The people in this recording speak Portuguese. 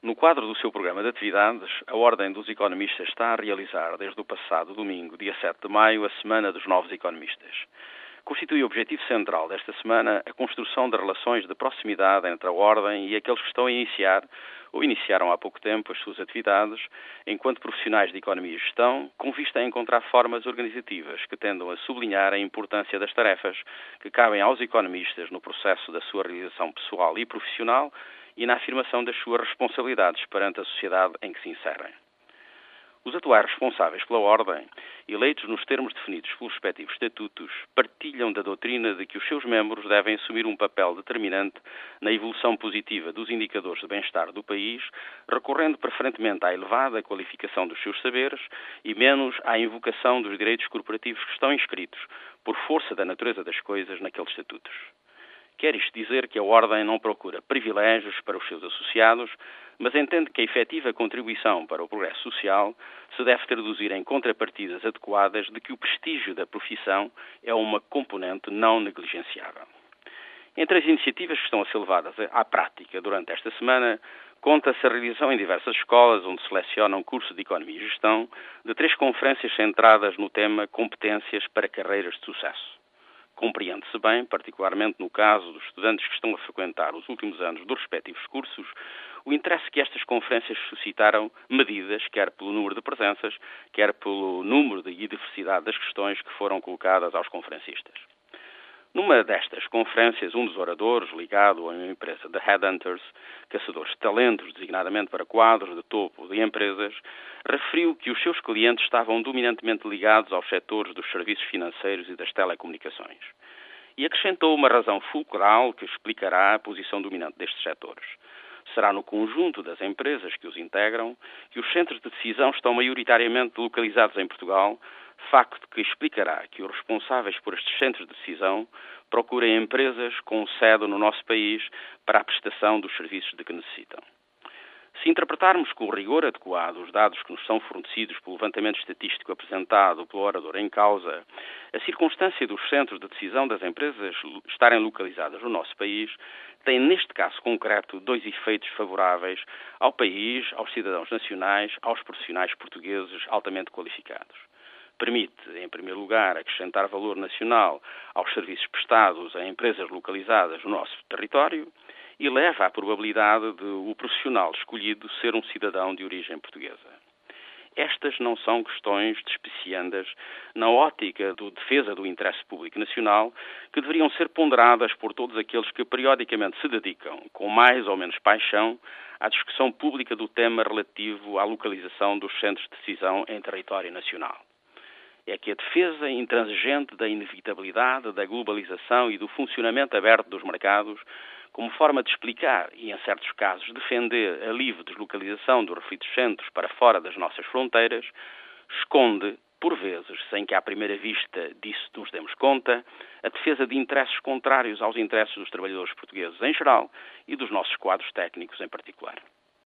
No quadro do seu programa de atividades, a Ordem dos Economistas está a realizar, desde o passado domingo, dia 7 de maio, a Semana dos Novos Economistas. Constitui o objetivo central desta semana a construção de relações de proximidade entre a Ordem e aqueles que estão a iniciar ou iniciaram há pouco tempo as suas atividades enquanto profissionais de economia e gestão, com vista a encontrar formas organizativas que tendam a sublinhar a importância das tarefas que cabem aos economistas no processo da sua realização pessoal e profissional e na afirmação das suas responsabilidades perante a sociedade em que se inserem. Os atuais responsáveis pela Ordem, eleitos nos termos definidos pelos respectivos estatutos, partilham da doutrina de que os seus membros devem assumir um papel determinante na evolução positiva dos indicadores de bem-estar do país, recorrendo preferentemente à elevada qualificação dos seus saberes e menos à invocação dos direitos corporativos que estão inscritos, por força da natureza das coisas, naqueles estatutos. Quer isto dizer que a Ordem não procura privilégios para os seus associados, mas entende que a efetiva contribuição para o progresso social se deve traduzir em contrapartidas adequadas de que o prestígio da profissão é uma componente não negligenciável. Entre as iniciativas que estão a ser levadas à prática durante esta semana, conta-se a realização em diversas escolas onde se seleciona um curso de Economia e Gestão de três conferências centradas no tema Competências para Carreiras de Sucesso. Compreende-se bem, particularmente no caso dos estudantes que estão a frequentar os últimos anos dos respectivos cursos, o interesse que estas conferências suscitaram medidas, quer pelo número de presenças, quer pelo número e diversidade das questões que foram colocadas aos conferencistas. Numa destas conferências, um dos oradores, ligado a uma empresa de headhunters, caçadores de talentos, designadamente para quadros de topo de empresas, referiu que os seus clientes estavam dominantemente ligados aos setores dos serviços financeiros e das telecomunicações. E acrescentou uma razão fulcral que explicará a posição dominante destes setores. Será no conjunto das empresas que os integram que os centros de decisão estão maioritariamente localizados em Portugal, facto que explicará que os responsáveis por estes centros de decisão procurem empresas com sede no nosso país para a prestação dos serviços de que necessitam. Se interpretarmos com o rigor adequado os dados que nos são fornecidos pelo levantamento estatístico apresentado pelo orador em causa, a circunstância dos centros de decisão das empresas estarem localizadas no nosso país tem, neste caso concreto, dois efeitos favoráveis ao país, aos cidadãos nacionais, aos profissionais portugueses altamente qualificados. Permite, em primeiro lugar, acrescentar valor nacional aos serviços prestados a empresas localizadas no nosso território e leva à probabilidade de o profissional escolhido ser um cidadão de origem portuguesa. Estas não são questões despeciandas na ótica da defesa do interesse público nacional que deveriam ser ponderadas por todos aqueles que periodicamente se dedicam, com mais ou menos paixão, à discussão pública do tema relativo à localização dos centros de decisão em território nacional é que a defesa intransigente da inevitabilidade da globalização e do funcionamento aberto dos mercados, como forma de explicar e, em certos casos, defender a livre deslocalização dos referidos centros para fora das nossas fronteiras, esconde, por vezes, sem que à primeira vista disso nos demos conta, a defesa de interesses contrários aos interesses dos trabalhadores portugueses em geral e dos nossos quadros técnicos em particular.